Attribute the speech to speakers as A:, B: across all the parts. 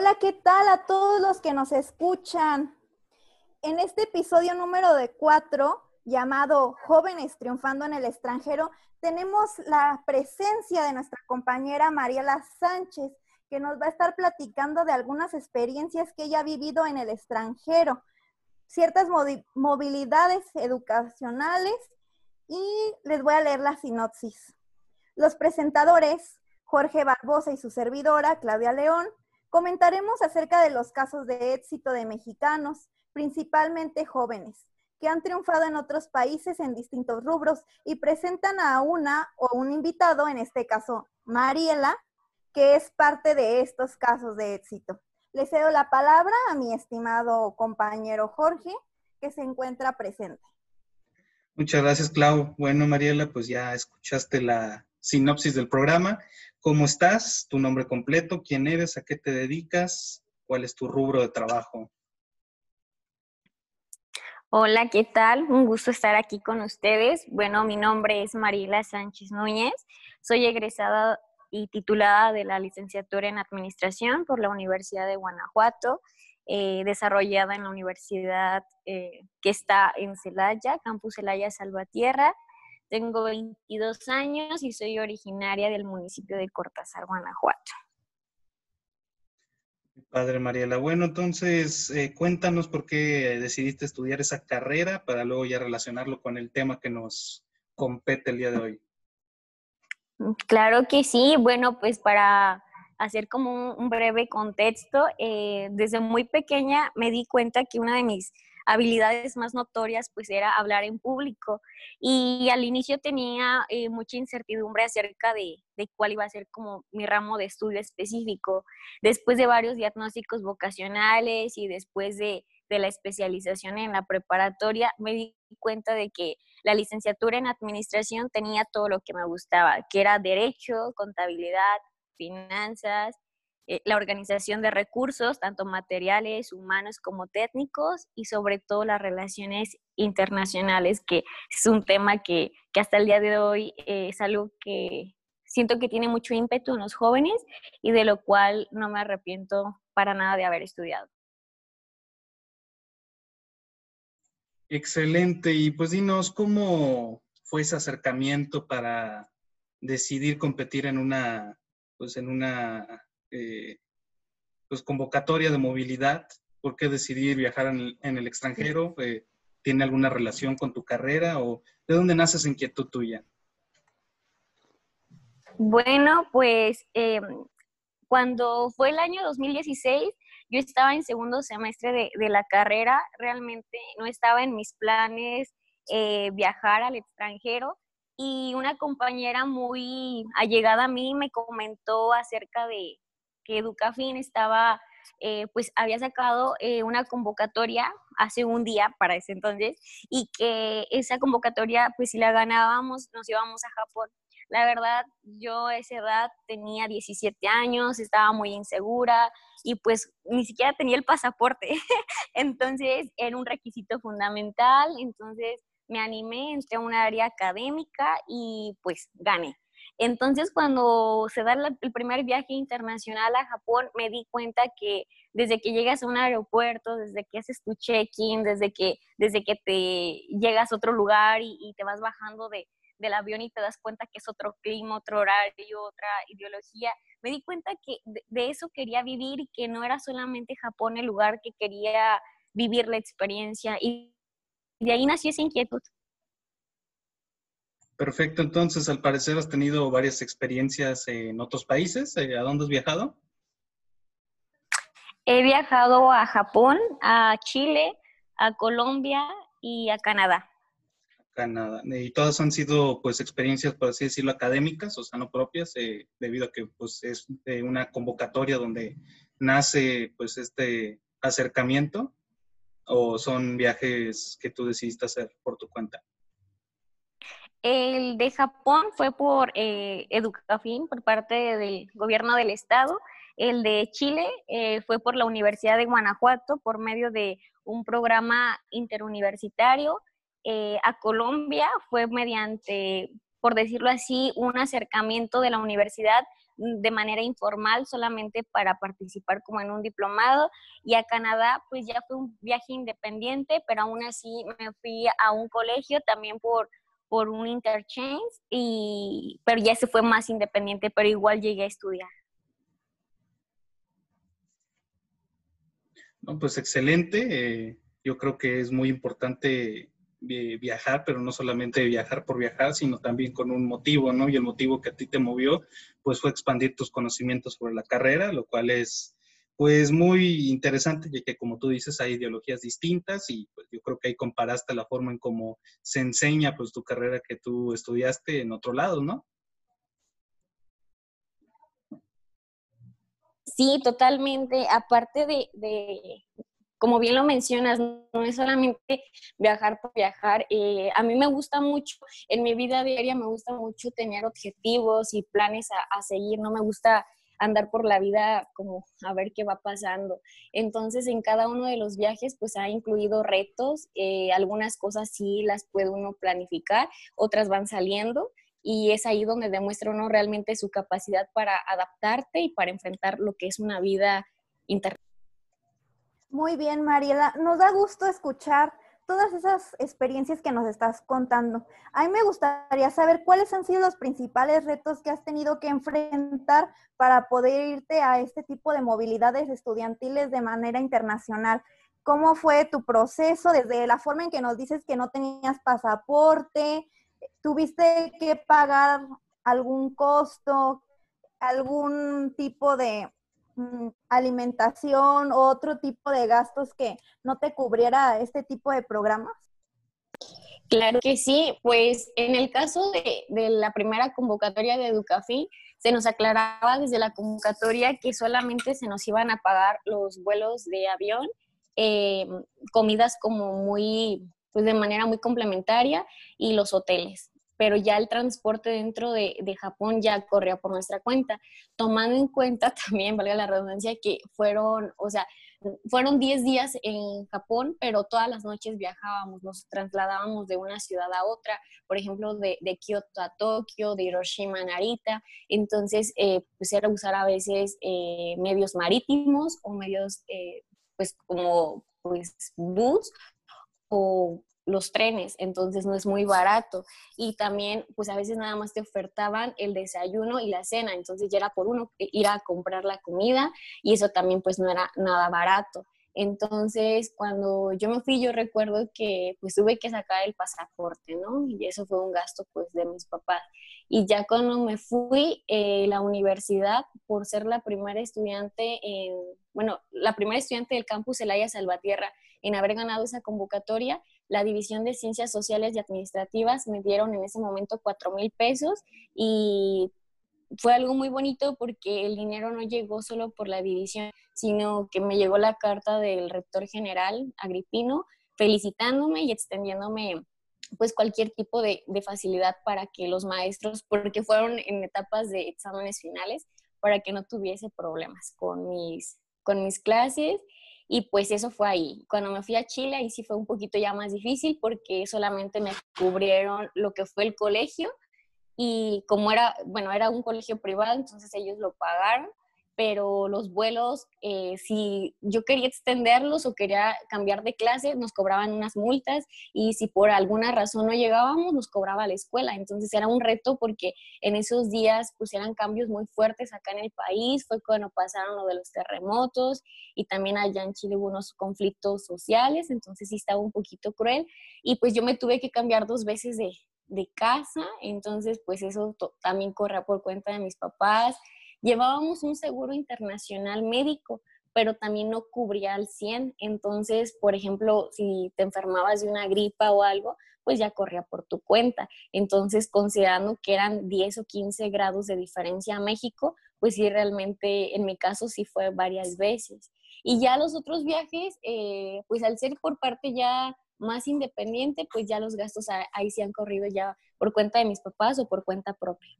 A: Hola, ¿qué tal a todos los que nos escuchan? En este episodio número de cuatro, llamado Jóvenes Triunfando en el extranjero, tenemos la presencia de nuestra compañera Mariela Sánchez, que nos va a estar platicando de algunas experiencias que ella ha vivido en el extranjero, ciertas movilidades educacionales y les voy a leer la sinopsis. Los presentadores, Jorge Barbosa y su servidora, Claudia León, comentaremos acerca de los casos de éxito de mexicanos, principalmente jóvenes, que han triunfado en otros países en distintos rubros y presentan a una o un invitado, en este caso Mariela, que es parte de estos casos de éxito. Le cedo la palabra a mi estimado compañero Jorge, que se encuentra presente.
B: Muchas gracias, Clau. Bueno, Mariela, pues ya escuchaste la sinopsis del programa. ¿Cómo estás? ¿Tu nombre completo? ¿Quién eres? ¿A qué te dedicas? ¿Cuál es tu rubro de trabajo?
C: Hola, ¿qué tal? Un gusto estar aquí con ustedes. Bueno, mi nombre es Mariela Sánchez Núñez. Soy egresada y titulada de la licenciatura en Administración por la Universidad de Guanajuato, eh, desarrollada en la universidad eh, que está en Celaya, Campus Celaya Salvatierra. Tengo 22 años y soy originaria del municipio de Cortázar, Guanajuato.
B: Padre Mariela. Bueno, entonces eh, cuéntanos por qué decidiste estudiar esa carrera para luego ya relacionarlo con el tema que nos compete el día de hoy.
C: Claro que sí. Bueno, pues para hacer como un, breve contexto, eh, desde muy pequeña me di cuenta que una de mis habilidades más notorias pues era hablar en público y al inicio tenía eh, mucha incertidumbre acerca de, de, cuál iba a ser como mi ramo de estudio específico. Después de varios diagnósticos vocacionales y después de, de la especialización en la preparatoria, me di cuenta de que la licenciatura en administración tenía todo lo que me gustaba, que era derecho, contabilidad, finanzas, eh, la organización de recursos, tanto materiales, humanos como técnicos, y sobre todo las relaciones internacionales, que es un tema que, hasta el día de hoy eh, es algo que siento que tiene mucho ímpetu en los jóvenes y de lo cual no me arrepiento para nada de haber estudiado.
B: Excelente. Y pues dinos, ¿cómo fue ese acercamiento para decidir competir en una, pues en una eh, pues convocatoria de movilidad? ¿Por qué decidir viajar en el, extranjero? Eh, ¿Tiene alguna relación con tu carrera o de dónde nace esa inquietud tuya?
C: Bueno, pues em, cuando fue el año 2016, yo estaba en segundo semestre de, la carrera, realmente no estaba en mis planes eh, viajar al extranjero y una compañera muy allegada a mí me comentó acerca de que Educafin estaba, eh, pues había sacado eh, una convocatoria hace un día para ese entonces y que esa convocatoria, pues si la ganábamos, nos íbamos a Japón. La verdad, yo a esa edad tenía 17 años, estaba muy insegura y pues ni siquiera tenía el pasaporte. entonces era un requisito fundamental, entonces me animé, entré a un área académica y pues gané. Entonces, cuando se da el primer viaje internacional a Japón, me di cuenta que desde que llegas a un aeropuerto, desde que haces tu check-in, desde que, desde que te llegas a otro lugar y te vas bajando de, del avión y te das cuenta que es otro clima, otro horario, otra ideología. Me di cuenta que de, eso quería vivir y que no era solamente Japón el lugar que quería vivir la experiencia y de ahí nació esa inquietud.
B: Perfecto, entonces al parecer has tenido varias experiencias en otros países. Eh, ¿A dónde has viajado?
C: He viajado a Japón, a Chile, a Colombia y a Canadá.
B: Canadá. Y todas han sido, pues, experiencias, por así decirlo, académicas, o sea, no propias, eh, debido a que, pues, es una convocatoria donde nace, pues, este acercamiento, o son viajes que tú decidiste hacer por tu cuenta.
C: El de Japón fue por eh, Educafin, por parte del gobierno del estado. El de Chile eh, fue por la Universidad de Guanajuato, por medio de un programa interuniversitario eh, a Colombia fue mediante por decirlo así, un acercamiento de la universidad de manera informal solamente para participar como en un diplomado y a Canadá pues ya fue un viaje independiente, pero aún así me fui a un colegio también por, por un interchange y pero ya se fue más independiente, pero igual llegué a estudiar.
B: No, pues excelente. Eh, yo creo que es muy importante viajar, pero no solamente viajar por viajar, sino también con un motivo, ¿no? Y el motivo que a ti te movió, pues fue expandir tus conocimientos sobre la carrera, lo cual es, pues, muy interesante, ya que como tú dices, hay ideologías distintas y pues yo creo que ahí comparaste la forma en cómo se enseña, pues, tu carrera que tú estudiaste en otro lado, ¿no?
C: Sí, totalmente. Aparte de, como bien lo mencionas, no es solamente viajar por viajar. Eh, a mí me gusta mucho, en mi vida diaria me gusta mucho tener objetivos y planes a, seguir. No me gusta andar por la vida como a ver qué va pasando. Entonces, en cada uno de los viajes, pues ha incluido retos. Eh, algunas cosas sí las puede uno planificar, otras van saliendo. Y es ahí donde demuestra uno realmente su capacidad para adaptarte y para enfrentar lo que es una vida internacional
A: muy bien, Mariela. Nos da gusto escuchar todas esas experiencias que nos estás contando. A mí me gustaría saber cuáles han sido los principales retos que has tenido que enfrentar para poder irte a este tipo de movilidades estudiantiles de manera internacional. ¿Cómo fue tu proceso desde la forma en que nos dices que no tenías pasaporte? ¿Tuviste que pagar algún costo, algún tipo de alimentación o otro tipo de gastos que no te cubriera este tipo de programas?
C: Claro que sí, pues en el caso de, la primera convocatoria de Educafi, se nos aclaraba desde la convocatoria que solamente se nos iban a pagar los vuelos de avión, eh, comidas como muy, pues de manera muy complementaria y los hoteles pero ya el transporte dentro de, Japón ya corría por nuestra cuenta, tomando en cuenta también, valga la redundancia, que fueron, o sea, fueron 10 días en Japón, pero todas las noches viajábamos, nos trasladábamos de una ciudad a otra, por ejemplo, de, Kioto a Tokio, de Hiroshima a Narita, entonces, eh, pues era usar a veces eh, medios marítimos o medios, eh, pues como, pues, bus o los trenes, entonces no es muy barato. Y también, pues a veces nada más te ofertaban el desayuno y la cena, entonces ya era por uno ir a comprar la comida y eso también pues no era nada barato. Entonces, cuando yo me fui, yo recuerdo que pues tuve que sacar el pasaporte, ¿no? Y eso fue un gasto pues de mis papás. Y ya cuando me fui, eh, la universidad, por ser la primera estudiante en, bueno, la primera estudiante del campus Elaya Salvatierra en haber ganado esa convocatoria, la División de Ciencias Sociales y Administrativas me dieron en ese momento cuatro mil pesos y fue algo muy bonito porque el dinero no llegó solo por la división, sino que me llegó la carta del rector general Agripino felicitándome y extendiéndome pues cualquier tipo de, facilidad para que los maestros, porque fueron en etapas de exámenes finales, para que no tuviese problemas con mis, con mis clases y pues eso fue ahí. Cuando me fui a Chile, ahí sí fue un poquito ya más difícil porque solamente me cubrieron lo que fue el colegio y como era, bueno, era un colegio privado, entonces ellos lo pagaron pero los vuelos, eh, si yo quería extenderlos o quería cambiar de clase, nos cobraban unas multas y si por alguna razón no llegábamos, nos cobraba la escuela. Entonces era un reto porque en esos días eran cambios muy fuertes acá en el país, fue cuando pasaron lo de los terremotos y también allá en Chile hubo unos conflictos sociales, entonces sí estaba un poquito cruel y pues yo me tuve que cambiar dos veces de, de casa, entonces pues eso también corría por cuenta de mis papás Llevábamos un seguro internacional médico, pero también no cubría al 100. Entonces, por ejemplo, si te enfermabas de una gripa o algo, pues ya corría por tu cuenta. Entonces, considerando que eran 10 o 15 grados de diferencia a México, pues sí, realmente en mi caso sí fue varias veces. Y ya los otros viajes, eh, pues al ser por parte ya más independiente, pues ya los gastos ahí se han corrido ya por cuenta de mis papás o por cuenta propia.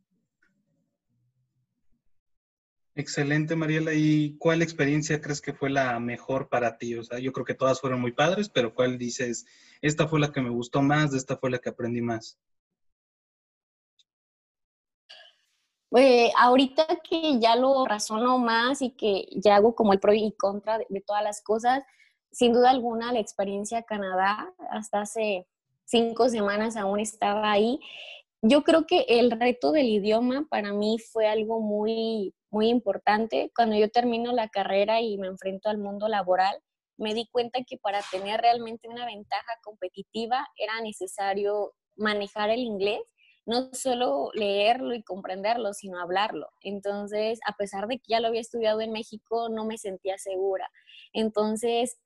B: Excelente, Mariela. ¿Y cuál experiencia crees que fue la mejor para ti? O sea, yo creo que todas fueron muy padres, pero ¿cuál dices, esta fue la que me gustó más, esta fue la que aprendí más?
C: Eh, ahorita que ya lo razono más y que ya hago como el pro y contra de, de todas las cosas, sin duda alguna la experiencia Canadá, hasta hace cinco semanas aún estaba ahí. Yo creo que el reto del idioma para mí fue algo muy, muy importante. Cuando yo termino la carrera y me enfrento al mundo laboral, me di cuenta que para tener realmente una ventaja competitiva era necesario manejar el inglés, no solo leerlo y comprenderlo, sino hablarlo. Entonces, a pesar de que ya lo había estudiado en México, no me sentía segura. Entonces,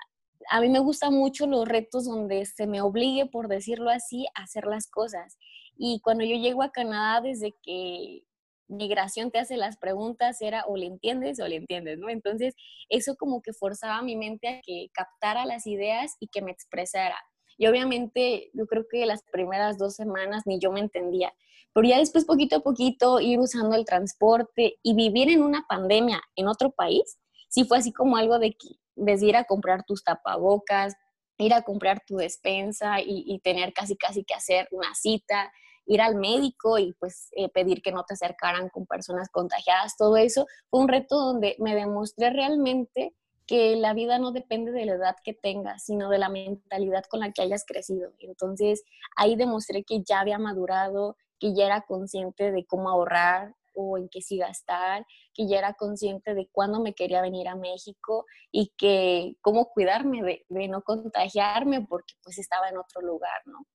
C: a mí me gustan mucho los retos donde se me obligue, por decirlo así, a hacer las cosas. Y cuando yo llego a Canadá, desde que migración te hace las preguntas, era o le entiendes o le entiendes, ¿no? Entonces, eso como que forzaba a mi mente a que captara las ideas y que me expresara. Y obviamente yo creo que las primeras dos semanas ni yo me entendía, pero ya después poquito a poquito ir usando el transporte y vivir en una pandemia en otro país, sí fue así como algo de que desde ir a comprar tus tapabocas, ir a comprar tu despensa y, tener casi casi que hacer una cita, ir al médico y pues eh, pedir que no te acercaran con personas contagiadas, todo eso fue un reto donde me demostré realmente que la vida no depende de la edad que tengas, sino de la mentalidad con la que hayas crecido. Entonces ahí demostré que ya había madurado, que ya era consciente de cómo ahorrar, o en qué sí gastar, que ya era consciente de cuándo me quería venir a México y que cómo cuidarme de, no contagiarme porque pues estaba en otro lugar, ¿no?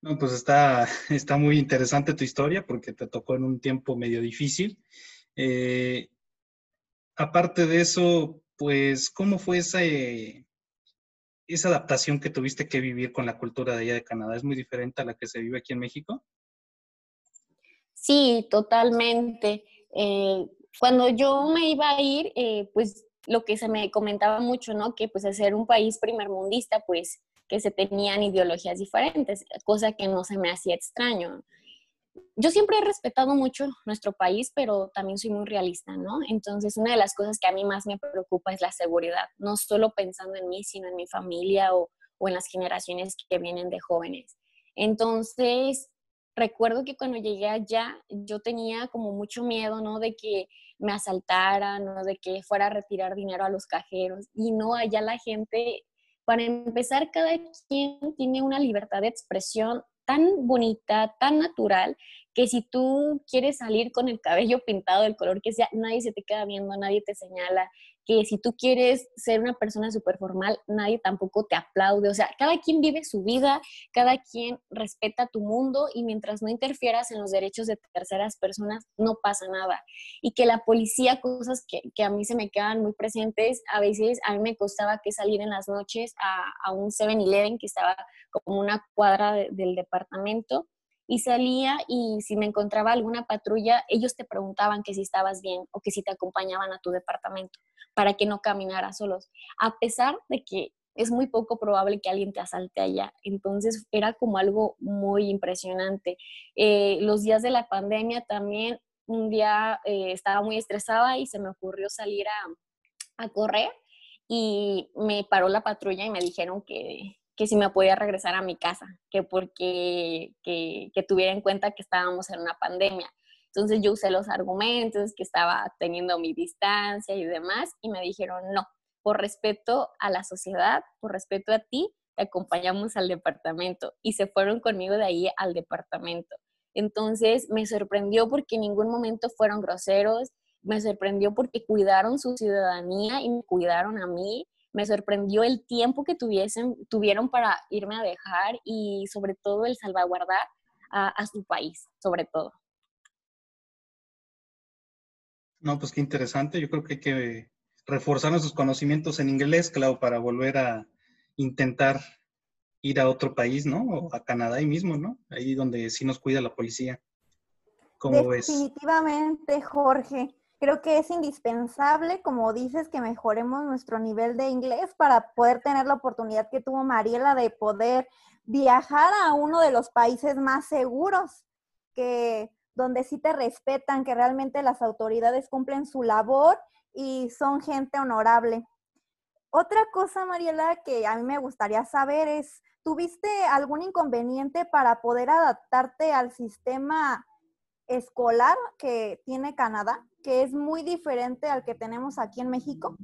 B: No, pues está, está muy interesante tu historia porque te tocó en un tiempo medio difícil. Eh, aparte de eso, pues, ¿cómo fue esa, esa adaptación que tuviste que vivir con la cultura de allá de Canadá es muy diferente a la que se vive aquí en México?
C: Sí, totalmente. Eh, cuando yo me iba a ir, eh, pues lo que se me comentaba mucho, ¿no? Que pues hacer un país primermundista, pues que se tenían ideologías diferentes, cosa que no se me hacía extraño yo siempre he respetado mucho nuestro país, pero también soy muy realista, ¿no? Entonces, una de las cosas que a mí más me preocupa es la seguridad, no solo pensando en mí, sino en mi familia o, en las generaciones que vienen de jóvenes. Entonces, recuerdo que cuando llegué allá, yo tenía como mucho miedo, ¿no? De que me asaltaran, ¿no? De que fuera a retirar dinero a los cajeros. Y no, allá la gente, para empezar, cada quien tiene una libertad de expresión tan bonita, tan natural, que si tú quieres salir con el cabello pintado del color que sea, nadie se te queda viendo, nadie te señala, que si tú quieres ser una persona súper formal, nadie tampoco te aplaude. O sea, cada quien vive su vida, cada quien respeta tu mundo y mientras no interfieras en los derechos de terceras personas, no pasa nada. Y que la policía, cosas que, que a mí se me quedan muy presentes, a veces a mí me costaba que salir en las noches a, a un 7-Eleven que estaba como una cuadra del departamento y salía y si me encontraba alguna patrulla, ellos te preguntaban que si estabas bien o que si te acompañaban a tu departamento para que no caminaras solos, a pesar de que es muy poco probable que alguien te asalte allá. Entonces era como algo muy impresionante. Eh, los días de la pandemia también, un día eh, estaba muy estresada y se me ocurrió salir a, a correr y me paró la patrulla y me dijeron que, que si me podía regresar a mi casa, que porque que, que, tuviera en cuenta que estábamos en una pandemia. Entonces yo usé los argumentos, que estaba teniendo mi distancia y demás, y me dijeron, no, por respeto a la sociedad, por respeto a ti, te acompañamos al departamento. Y se fueron conmigo de ahí al departamento. Entonces me sorprendió porque en ningún momento fueron groseros, me sorprendió porque cuidaron su ciudadanía y me cuidaron a mí me sorprendió el tiempo que tuviesen, tuvieron para irme a dejar y sobre todo el salvaguardar a, su país, sobre todo.
B: No, pues qué interesante. Yo creo que hay que reforzar nuestros conocimientos en inglés, claro, para volver a intentar ir a otro país, ¿no? O a Canadá ahí mismo, ¿no? Ahí donde sí nos cuida la policía.
A: ¿Cómo Definitivamente, Jorge creo que es indispensable, como dices, que mejoremos nuestro nivel de inglés para poder tener la oportunidad que tuvo Mariela de poder viajar a uno de los países más seguros, que donde sí te respetan, que realmente las autoridades cumplen su labor y son gente honorable. Otra cosa, Mariela, que a mí me gustaría saber es, ¿tuviste algún inconveniente para poder adaptarte al sistema escolar que tiene Canadá, que es muy diferente al que tenemos aquí en México?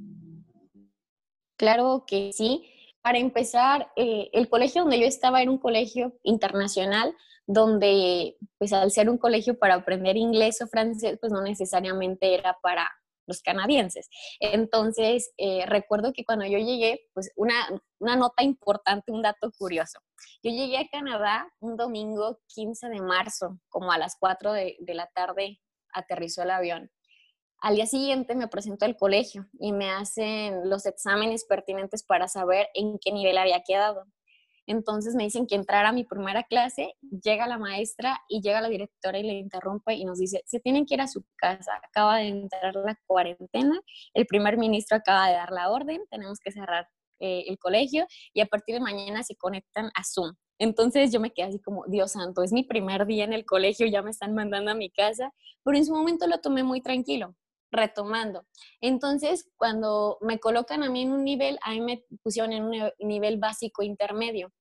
C: Claro que sí. Para empezar, eh, el colegio donde yo estaba era un colegio internacional, donde, pues al ser un colegio para aprender inglés o francés, pues no necesariamente era para los canadienses. Entonces, eh, recuerdo que cuando yo llegué, pues una, nota importante, un dato curioso. Yo llegué a Canadá un domingo 15 de marzo, como a las 4 de, de la tarde aterrizó el avión. Al día siguiente me presento al colegio y me hacen los exámenes pertinentes para saber en qué nivel había quedado. Entonces me dicen que entrara a mi primera clase, llega la maestra y llega la directora y le interrumpe y nos dice, se tienen que ir a su casa, acaba de entrar la cuarentena, el primer ministro acaba de dar la orden, tenemos que cerrar eh, el colegio y a partir de mañana se conectan a Zoom. Entonces yo me quedé así como, Dios santo, es mi primer día en el colegio, ya me están mandando a mi casa, pero en su momento lo tomé muy tranquilo retomando. Entonces, cuando me colocan a mí en un nivel, a me pusieron en un nivel básico intermedio.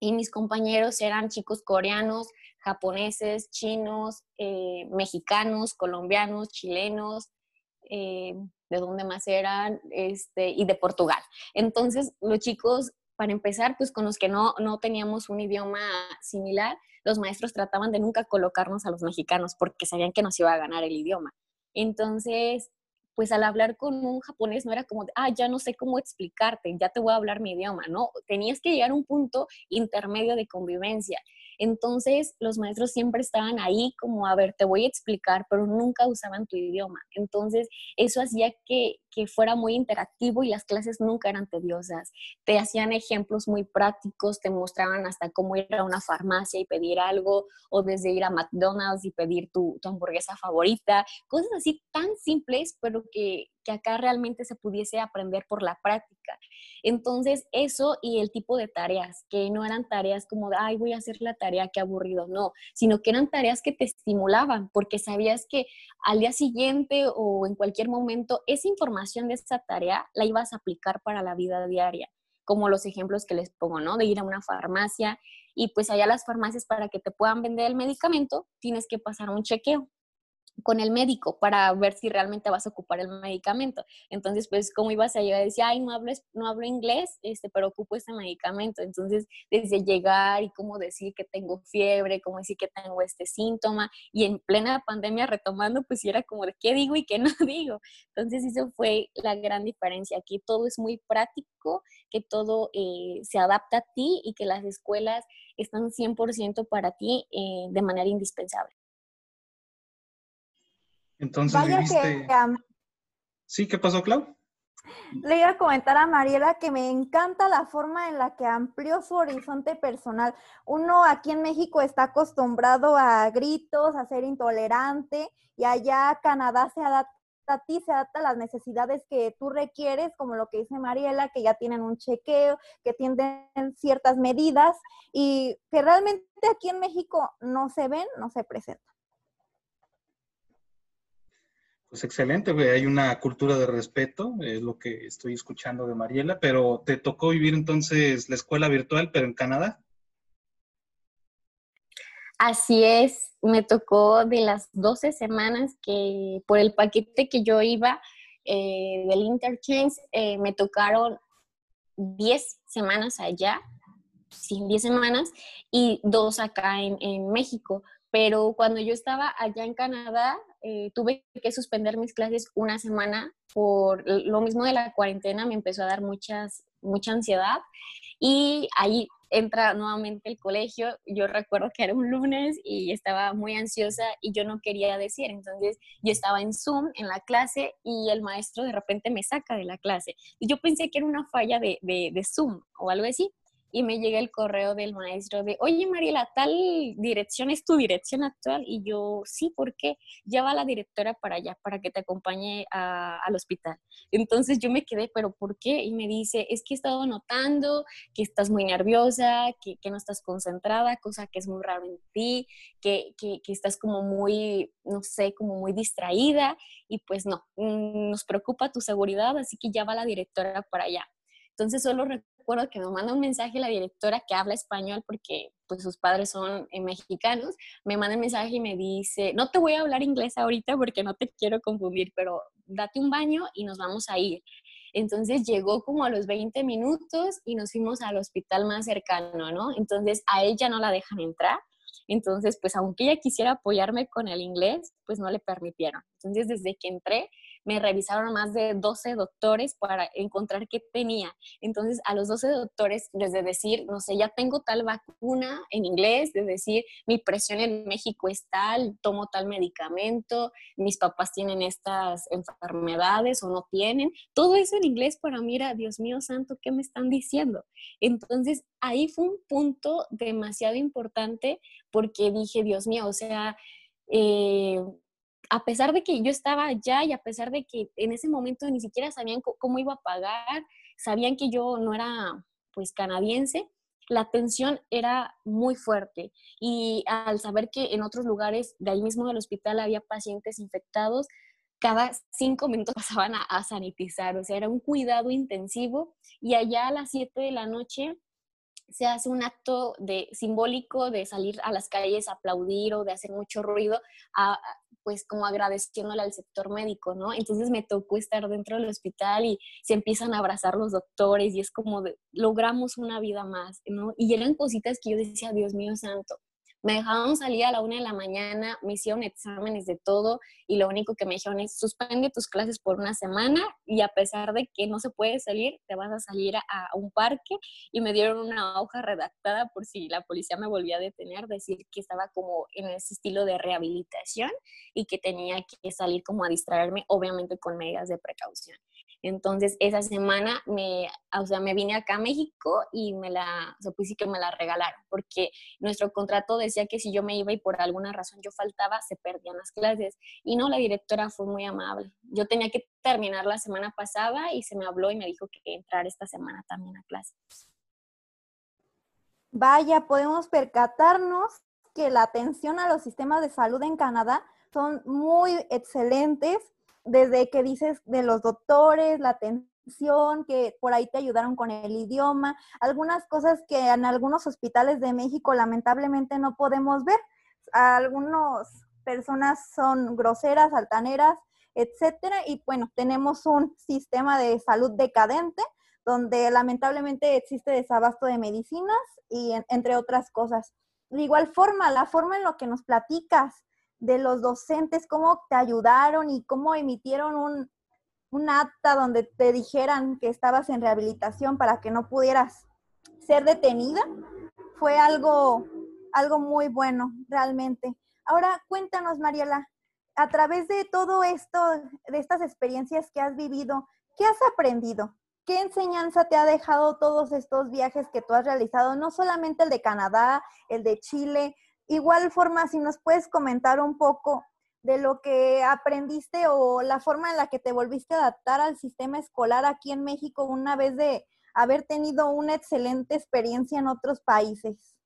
C: Y mis compañeros eran chicos coreanos, japoneses, chinos, eh, mexicanos, colombianos, chilenos, eh, de dónde más eran, este, y de Portugal. Entonces, los chicos, para empezar, pues con los que no, no teníamos un idioma similar, los maestros trataban de nunca colocarnos a los mexicanos porque sabían que nos iba a ganar el idioma. Entonces, pues al hablar con un japonés no era como, ah, ya no sé cómo explicarte, ya te voy a hablar mi idioma, no, tenías que llegar a un punto intermedio de convivencia. Entonces, los maestros siempre estaban ahí como, a ver, te voy a explicar, pero nunca usaban tu idioma. Entonces, eso hacía que, que fuera muy interactivo y las clases nunca eran tediosas. Te hacían ejemplos muy prácticos, te mostraban hasta cómo ir a una farmacia y pedir algo, o desde ir a McDonald's y pedir tu, hamburguesa favorita, cosas así tan simples, pero que, que acá realmente se pudiese aprender por la práctica. Entonces, eso y el tipo de tareas, que no eran tareas como ay, voy a hacer la tarea, qué aburrido, no, sino que eran tareas que te estimulaban, porque sabías que al día siguiente o en cualquier momento esa información de esa tarea la ibas a aplicar para la vida diaria, como los ejemplos que les pongo, ¿no? De ir a una farmacia y pues allá las farmacias para que te puedan vender el medicamento tienes que pasar un chequeo con el médico para ver si realmente vas a ocupar el medicamento. Entonces, pues, ¿cómo ibas a llegar a decir, ay, no hablo, no hablo inglés, este, pero ocupo este medicamento? Entonces, desde llegar y cómo decir que tengo fiebre, cómo decir que tengo este síntoma, y en plena pandemia retomando, pues, era como de qué digo y qué no digo. Entonces, eso fue la gran diferencia. Aquí todo es muy práctico, que todo eh, se adapta a ti y que las escuelas están 100% para ti eh, de manera indispensable.
B: Entonces viviste... Sí, ¿qué pasó, Clau?
A: Le iba a comentar a Mariela que me encanta la forma en la que amplió su horizonte personal. Uno aquí en México está acostumbrado a gritos, a ser intolerante, y allá Canadá se adapta a ti, se adapta a las necesidades que tú requieres, como lo que dice Mariela, que ya tienen un chequeo, que tienen ciertas medidas y que realmente aquí en México no se ven, no se presentan.
B: Pues excelente, hay una cultura de respeto, es lo que estoy escuchando de Mariela, pero ¿te tocó vivir entonces la escuela virtual, pero en Canadá?
C: Así es, me tocó de las 12 semanas que por el paquete que yo iba eh, del interchange, eh, me tocaron 10 semanas allá, sí, 10 semanas, y dos acá en México. Pero cuando yo estaba allá en Canadá, eh, tuve que suspender mis clases una semana por lo mismo de la cuarentena, me empezó a dar muchas, mucha ansiedad y ahí entra nuevamente el colegio. Yo recuerdo que era un lunes y estaba muy ansiosa y yo no quería decir. Entonces yo estaba en Zoom en la clase y el maestro de repente me saca de la clase. Y yo pensé que era una falla de, de, de Zoom o algo así y me llega el correo del maestro de, oye Mariela, tal dirección es tu dirección actual. Y yo, sí, ¿por qué? Lleva la directora para allá, para que te acompañe al hospital. Entonces yo me quedé, ¿pero por qué? Y me dice, es que he estado notando que estás muy nerviosa, que, que no estás concentrada, cosa que es muy raro en ti, que, que, que estás como muy, no sé, como muy distraída. Y pues no, mm, nos preocupa tu seguridad, así que ya va la directora para allá. Entonces solo recuerdo que me manda un mensaje la directora que habla español porque pues sus padres son eh, mexicanos, me manda un mensaje y me dice, no te voy a hablar inglés ahorita porque no te quiero confundir, pero date un baño y nos vamos a ir. Entonces llegó como a los 20 minutos y nos fuimos al hospital más cercano, ¿no? Entonces a ella no la dejan entrar. Entonces, pues aunque ella quisiera apoyarme con el inglés, pues no le permitieron. Entonces, desde que entré, me revisaron más de 12 doctores para encontrar qué tenía. Entonces, a los 12 doctores, desde decir, no sé, ya tengo tal vacuna en inglés, de decir, mi presión en México es tal, tomo tal medicamento, mis papás tienen estas enfermedades o no tienen, todo eso en inglés para mí era, Dios mío santo, ¿qué me están diciendo? Entonces, ahí fue un punto demasiado importante porque dije, Dios mío, o sea, eh, a pesar de que yo estaba allá y a pesar de que en ese momento ni siquiera sabían cómo iba a pagar, sabían que yo no era pues canadiense, la tensión era muy fuerte. Y al saber que en otros lugares de ahí mismo del hospital había pacientes infectados, cada cinco minutos pasaban a, a sanitizar, o sea, era un cuidado intensivo. Y allá a las siete de la noche se hace un acto de, simbólico de salir a las calles a aplaudir o de hacer mucho ruido, a, pues como agradeciéndole al sector médico, ¿no? Entonces me tocó estar dentro del hospital y se empiezan a abrazar los doctores y es como de, logramos una vida más, ¿no? Y eran cositas que yo decía, Dios mío santo, me dejaron salir a la una de la mañana, me hicieron exámenes de todo y lo único que me dijeron es suspende tus clases por una semana y a pesar de que no se puede salir, te vas a salir a, un parque y me dieron una hoja redactada por si la policía me volvía a detener, decir que estaba como en ese estilo de rehabilitación y que tenía que salir como a distraerme, obviamente con medidas de precaución. Entonces, esa semana me, o sea, me vine acá a México y me la, o sea, pues que me la regalaron, porque nuestro contrato decía que si yo me iba y por alguna razón yo faltaba, se perdían las clases. Y no, la directora fue muy amable. Yo tenía que terminar la semana pasada y se me habló y me dijo que entrar esta semana también a clases.
A: Vaya, podemos percatarnos que la atención a los sistemas de salud en Canadá son muy excelentes desde que dices de los doctores, la atención, que por ahí te ayudaron con el idioma, algunas cosas que en algunos hospitales de México lamentablemente no podemos ver. Algunas personas son groseras, altaneras, etcétera, y bueno, tenemos un sistema de salud decadente donde lamentablemente existe desabasto de medicinas y entre otras cosas. De igual forma, la forma en lo que nos platicas de los docentes, cómo te ayudaron y cómo emitieron un, un acta donde te dijeran que estabas en rehabilitación para que no pudieras ser detenida, fue algo, algo muy bueno, realmente. Ahora cuéntanos, Mariela, a través de todo esto, de estas experiencias que has vivido, ¿qué has aprendido? ¿Qué enseñanza te ha dejado todos estos viajes que tú has realizado? No solamente el de Canadá, el de Chile, igual forma, si nos puedes comentar un poco de lo que aprendiste o la forma en la que te volviste a adaptar al sistema escolar aquí en México una vez de haber tenido una excelente experiencia en otros países.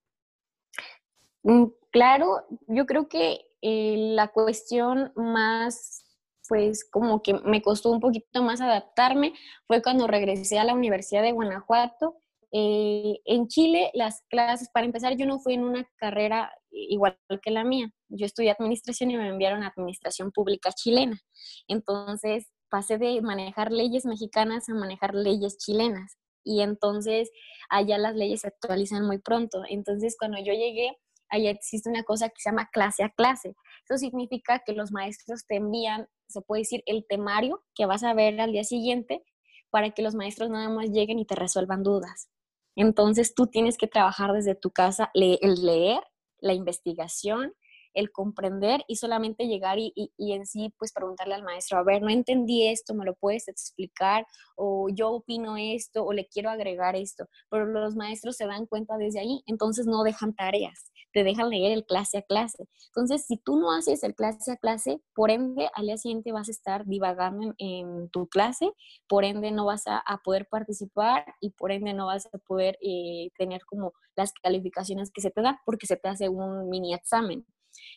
C: Mm, claro, yo creo que eh, la cuestión más pues como que me costó un poquito más adaptarme fue cuando regresé a la Universidad de Guanajuato. Eh, en Chile, las clases, para empezar, yo no fui en una carrera igual que la mía. Yo estudié administración y me enviaron a administración pública chilena. Entonces pasé de manejar leyes mexicanas a manejar leyes chilenas. Y entonces allá las leyes se actualizan muy pronto. Entonces cuando yo llegué, allá existe una cosa que se llama clase a clase. Eso significa que los maestros te envían, se puede decir, el temario que vas a ver al día siguiente para que los maestros nada más lleguen y te resuelvan dudas. Entonces tú tienes que trabajar desde tu casa, el leer, la investigación, el comprender y solamente llegar y, en sí pues preguntarle al maestro, a ver, no entendí esto, me lo puedes explicar o yo opino esto o le quiero agregar esto, pero los maestros se dan cuenta desde ahí, entonces no dejan tareas, te dejan leer el clase a clase. Entonces, si tú no haces el clase a clase, por ende al día siguiente vas a estar divagando en, tu clase, por ende no vas a, poder participar y por ende no vas a poder eh, tener como las calificaciones que se te dan porque se te hace un mini examen.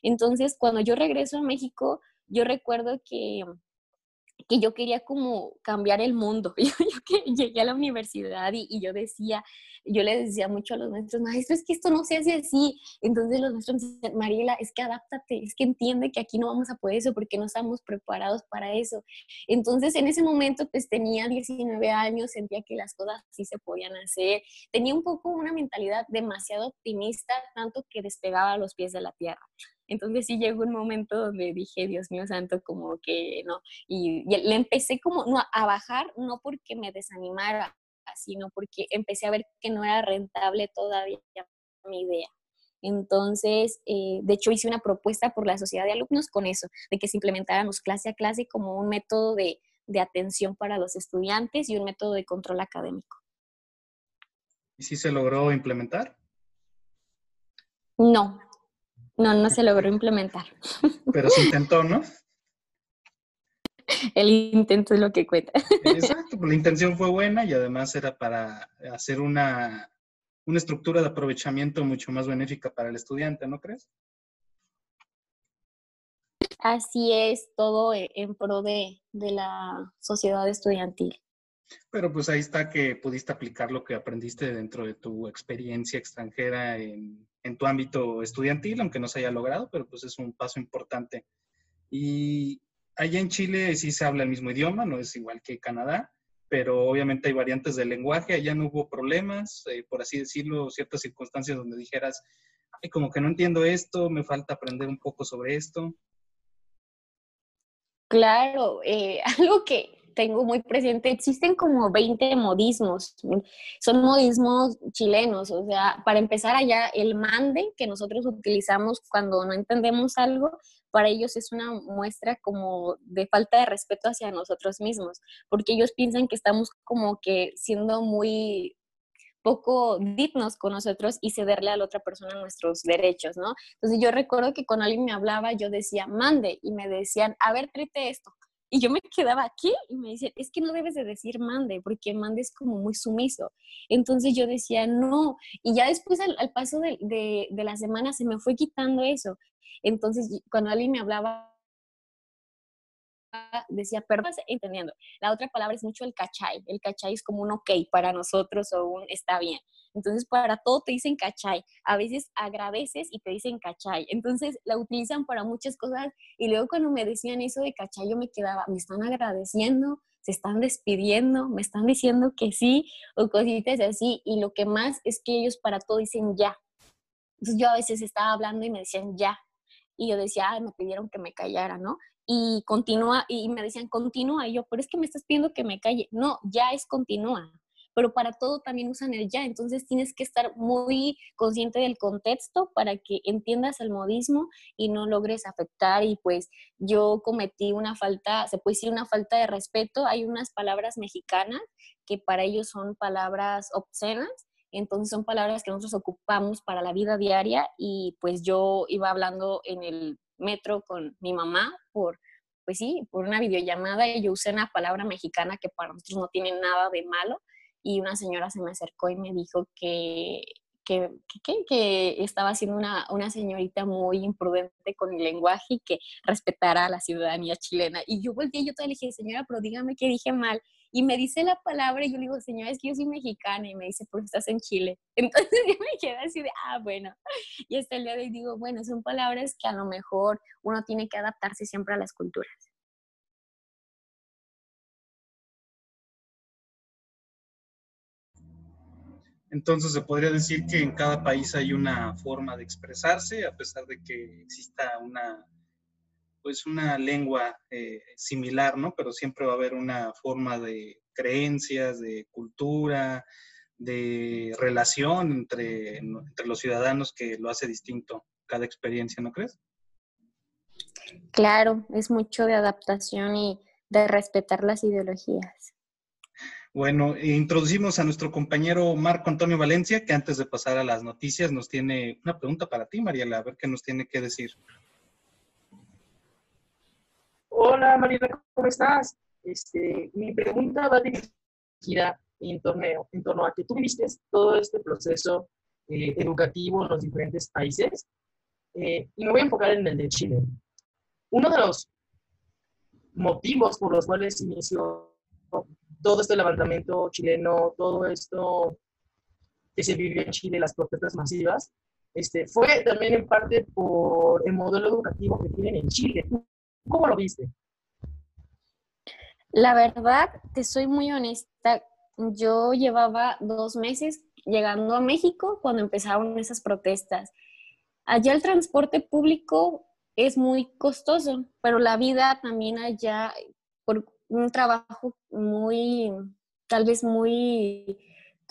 C: Entonces, cuando yo regreso a México, yo recuerdo que, que yo quería como cambiar el mundo. Yo, que llegué a la universidad y, yo decía, yo le decía mucho a los maestros, maestros, es que esto no se hace así. Entonces los maestros me decían, Mariela, es que adáptate, es que entiende que aquí no vamos a poder eso porque no estamos preparados para eso. Entonces en ese momento pues tenía 19 años, sentía que las cosas sí se podían hacer, tenía un poco una mentalidad demasiado optimista, tanto que despegaba los pies de la tierra. Entonces sí llegó un momento donde dije, Dios mío santo, como que no. Y, le empecé como no, a bajar, no porque me desanimara, sino porque empecé a ver que no era rentable todavía mi idea. Entonces, eh, de hecho, hice una propuesta por la sociedad de alumnos con eso, de que se implementáramos clase a clase como un método de, de atención para los estudiantes y un método de control académico.
B: ¿Y si se logró implementar?
C: No, no, no se logró implementar.
B: Pero se intentó, ¿no?
C: El intento es lo que cuenta.
B: Exacto, la intención fue buena y además era para hacer una, una estructura de aprovechamiento mucho más benéfica para el estudiante, ¿no crees?
C: Así es, todo e, en pro de, de la sociedad estudiantil.
B: Pero pues ahí está que pudiste aplicar lo que aprendiste dentro de tu experiencia extranjera en, en tu ámbito estudiantil, aunque no se haya logrado, pero pues es un paso importante. Y allá en Chile sí se habla el mismo idioma, no es igual que Canadá, pero obviamente hay variantes del lenguaje, allá no hubo problemas, eh, por así decirlo, ciertas circunstancias donde dijeras, Ay, como que no entiendo esto, me falta aprender un poco sobre esto.
C: Claro, eh, algo que tengo muy presente, existen como 20 modismos, son modismos chilenos, o sea, para empezar allá, el mande que nosotros utilizamos cuando no entendemos algo, para ellos es una muestra como de falta de respeto hacia nosotros mismos, porque ellos piensan que estamos como que siendo muy poco dignos con nosotros y cederle a la otra persona nuestros derechos, ¿no? Entonces yo recuerdo que cuando alguien me hablaba, yo decía, mande, y me decían, a ver, trite esto. Y yo me quedaba aquí y me decían, es que no debes de decir mande, porque mande es como muy sumiso. Entonces yo decía, no. Y ya después al, paso de, de, de la semana se me fue quitando eso. Entonces cuando alguien me hablaba decía, perdón, entendiendo. La otra palabra es mucho el cachay. El cachay es como un ok para nosotros o un está bien. Entonces, para todo te dicen cachay. A veces agradeces y te dicen cachay. Entonces, la utilizan para muchas cosas. Y luego cuando me decían eso de cachay, yo me quedaba, me están agradeciendo, se están despidiendo, me están diciendo que sí o cositas así. Y lo que más es que ellos para todo dicen ya. Entonces, yo a veces estaba hablando y me decían ya. Y yo decía, me pidieron que me callara, ¿no? Y continúa, y me decían, continúa, y yo, pero es que me estás pidiendo que me calle. No, ya es continúa, pero para todo también usan el ya, entonces tienes que estar muy consciente del contexto para que entiendas el modismo y no logres afectar, y pues yo cometí una falta, se puede decir una falta de respeto, hay unas palabras mexicanas que para ellos son palabras obscenas, entonces son palabras que nosotros ocupamos para la vida diaria y pues yo iba hablando en el metro con mi mamá por, pues sí, por una videollamada y yo usé una palabra mexicana que para nosotros no tiene nada de malo y una señora se me acercó y me dijo que, que, que, estaba siendo una, una, señorita muy imprudente con el lenguaje y que respetara a la ciudadanía chilena. Y yo volteé yo te le dije, señora, pero dígame que dije mal y me dice la palabra y yo le digo, señora, es que yo soy mexicana y me dice, porque estás en Chile. Entonces yo me quedé así de, ah, bueno. Y hasta el día de hoy digo, bueno, son palabras que a lo mejor uno tiene que adaptarse siempre a las culturas.
B: Entonces se podría decir que en cada país hay una forma de expresarse, a pesar de que exista una pues una lengua eh, similar, ¿no? Pero siempre va a haber una forma de creencias, de cultura, de relación entre, entre los ciudadanos que lo hace distinto cada experiencia, ¿no crees?
C: Claro, es mucho de adaptación y de respetar las ideologías.
B: Bueno, introducimos a nuestro compañero Marco Antonio Valencia, que antes de pasar a las noticias nos tiene una pregunta para ti, Mariela, a ver qué nos tiene que decir.
D: Hola Mariela, ¿cómo estás? Este, mi pregunta va dirigida en, torneo, en torno a que tú viviste todo este proceso eh, educativo en los diferentes países eh, y me voy a enfocar en el de Chile. Uno de los motivos por los cuales inició todo este levantamiento chileno, todo esto que se vivió en Chile, las protestas masivas, este, fue también en parte por el modelo educativo que tienen en Chile. ¿Cómo lo viste?
C: La verdad, te soy muy honesta, yo llevaba dos meses llegando a México cuando empezaron esas protestas. Allá el transporte público es muy costoso, pero la vida también allá, por un trabajo muy, tal vez muy,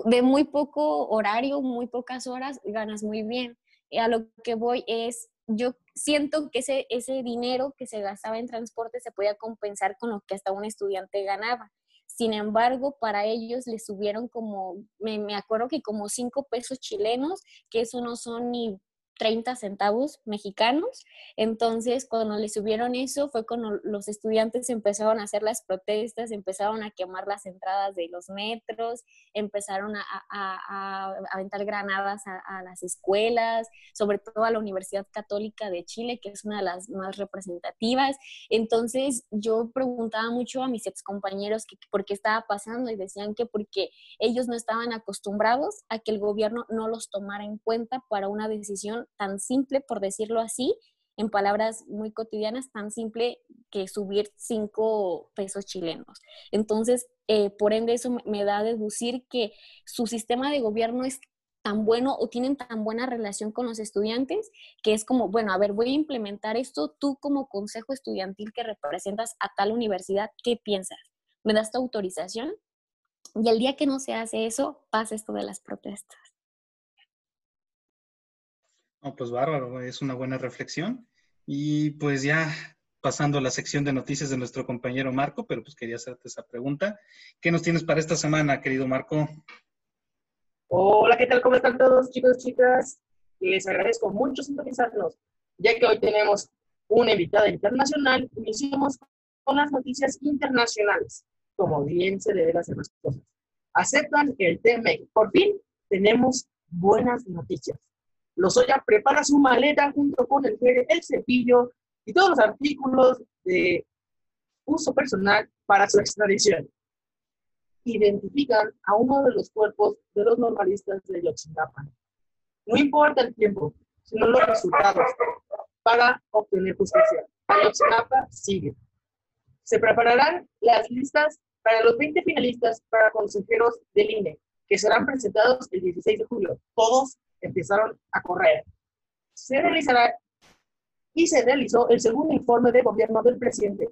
C: de muy poco horario, muy pocas horas, ganas muy bien. Y a lo que voy es, yo siento que ese, ese dinero que se gastaba en transporte se podía compensar con lo que hasta un estudiante ganaba. Sin embargo, para ellos les subieron como, me, me acuerdo que como cinco pesos chilenos, que eso no son ni 30 centavos mexicanos. Entonces, cuando le subieron eso, fue cuando los estudiantes empezaron a hacer las protestas, empezaron a quemar las entradas de los metros, empezaron a, a, aventar granadas a, las escuelas, sobre todo a la Universidad Católica de Chile, que es una de las más representativas. Entonces, yo preguntaba mucho a mis excompañeros que, por qué estaba pasando y decían que porque ellos no estaban acostumbrados a que el gobierno no los tomara en cuenta para una decisión tan simple, por decirlo así, en palabras muy cotidianas, tan simple que subir cinco pesos chilenos. Entonces, eh, por ende, eso me da a deducir que su sistema de gobierno es tan bueno o tienen tan buena relación con los estudiantes que es como, bueno, a ver, voy a implementar esto, tú como consejo estudiantil que representas a tal universidad, ¿qué piensas? ¿Me das tu autorización? Y el día que no se hace eso, pasa esto de las protestas.
B: No, pues bárbaro, es una buena reflexión. Y pues ya pasando a la sección de noticias de nuestro compañero Marco, pero pues quería hacerte esa pregunta. ¿Qué nos tienes para esta semana, querido Marco?
D: Hola, ¿qué tal? ¿Cómo están todos, chicos chicas? Les agradezco mucho sintonizarnos, ya que hoy tenemos una invitada internacional. Iniciamos con las noticias internacionales, como bien se deben hacer las cosas. Aceptan el TME. Por fin tenemos buenas noticias. Lozoya prepara su maleta junto con el el cepillo y todos los artículos de uso personal para su extradición. Identifican a uno de los cuerpos de los normalistas de Yotzinapa. No importa el tiempo, sino los resultados para obtener justicia. Ayotzinapa sigue. Se prepararán las listas para los 20 finalistas para consejeros del INE, que serán presentados el 16 de julio. Todos empezaron a correr. Se realizará y se realizó el segundo informe de gobierno del presidente.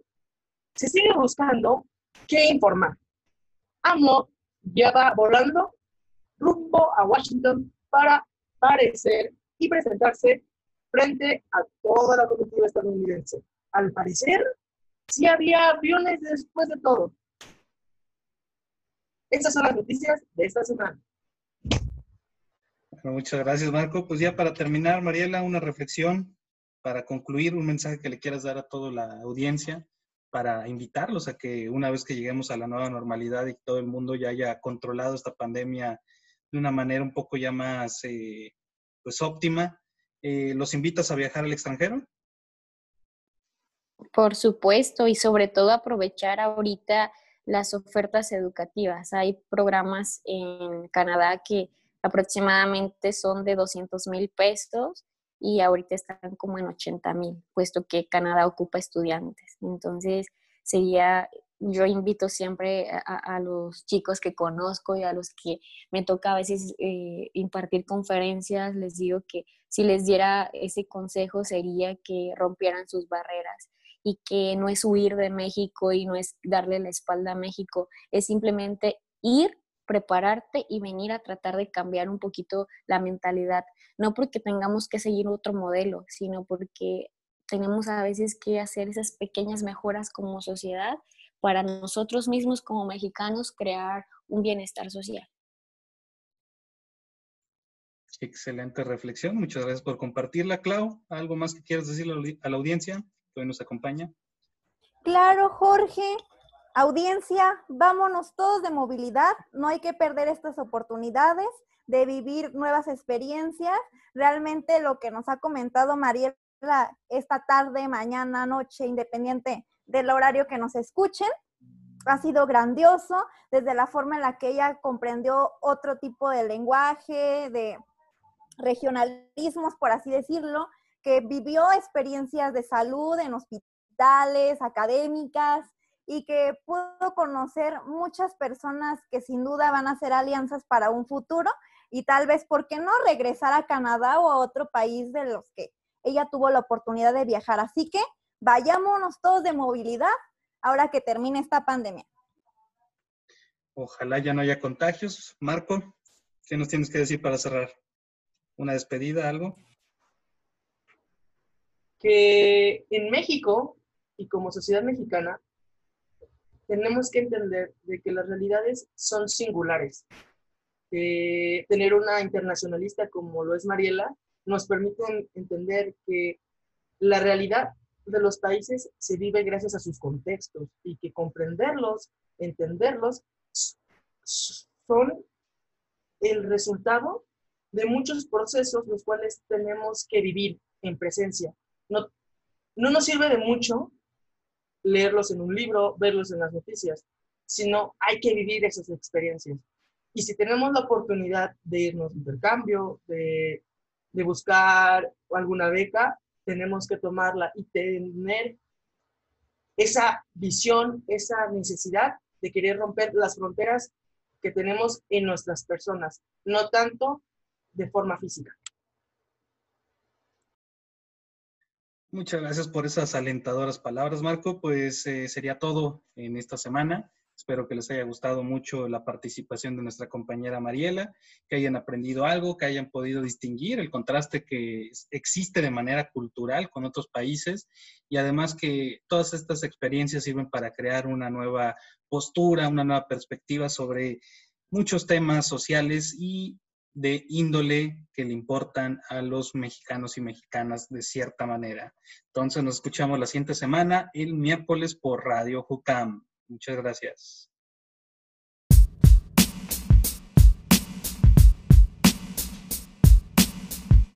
D: Se sigue buscando qué informar. AMLO ya va volando rumbo a Washington para parecer y presentarse frente a toda la comunidad estadounidense. Al parecer, sí había aviones después de todo. Estas son las noticias de esta semana
B: muchas gracias, Marco. Pues ya para terminar, Mariela, una reflexión para concluir, un mensaje que le quieras dar a toda la audiencia para invitarlos a que una vez que lleguemos a la nueva normalidad y todo el mundo ya haya controlado esta pandemia de una manera un poco ya más eh, pues óptima, eh, ¿los invitas a viajar al extranjero?
C: Por supuesto, y sobre todo aprovechar ahorita las ofertas educativas. Hay programas en Canadá que aproximadamente son de 200 mil pesos y ahorita están como en 80 mil, puesto que Canadá ocupa estudiantes. Entonces, sería, yo invito siempre a, los chicos que conozco y a los que me toca a veces eh, impartir conferencias, les digo que si les diera ese consejo sería que rompieran sus barreras y que no es huir de México y no es darle la espalda a México, es simplemente ir prepararte y venir a tratar de cambiar un poquito la mentalidad, no porque tengamos que seguir otro modelo, sino porque tenemos a veces que hacer esas pequeñas mejoras como sociedad para nosotros mismos como mexicanos crear un bienestar social.
B: Excelente reflexión. Muchas gracias por compartirla. Clau, ¿algo más que quieras decirle a la audiencia que hoy nos acompaña?
A: Claro, Jorge. Audiencia, vámonos todos de movilidad, no hay que perder estas oportunidades de vivir nuevas experiencias. Realmente lo que nos ha comentado Mariela esta tarde, mañana, noche, independiente del horario que nos escuchen. Ha sido grandioso desde la forma en la que ella comprendió otro tipo de lenguaje, de regionalismos, por así decirlo, que vivió experiencias de salud en hospitales, académicas, y que pudo conocer muchas personas que sin duda van a hacer alianzas para un futuro y tal vez, ¿por qué no regresar a Canadá o a otro país de los que ella tuvo la oportunidad de viajar? Así que vayámonos todos de movilidad ahora que termine esta pandemia.
B: Ojalá ya no haya contagios. Marco, ¿qué nos tienes que decir para cerrar? ¿Una despedida, algo?
D: Que en México y como sociedad mexicana tenemos que entender de que las realidades son singulares. tener una internacionalista como lo es Mariela nos permite entender que la realidad de los países se vive gracias a sus contextos y que comprenderlos, entenderlos, son el resultado de muchos procesos los cuales tenemos que vivir en presencia. No, no nos sirve de mucho leerlos en un libro, verlos en las noticias, sino hay que vivir esas experiencias. Y si tenemos la oportunidad de irnos de intercambio, de, de buscar alguna beca, tenemos que tomarla y tener esa visión, esa necesidad de querer romper las fronteras que tenemos en nuestras personas, no tanto de forma física.
B: Muchas gracias por esas alentadoras palabras, Marco. Pues eh, sería todo en esta semana. Espero que les haya gustado mucho la participación de nuestra compañera Mariela, que hayan aprendido algo, que hayan podido distinguir el contraste que existe de manera cultural con otros países y además que todas estas experiencias sirven para crear una nueva postura, una nueva perspectiva sobre muchos temas sociales y de índole que le importan a los mexicanos y mexicanas de cierta manera. Entonces nos escuchamos la siguiente semana, el miércoles por Radio Jucam. Muchas gracias.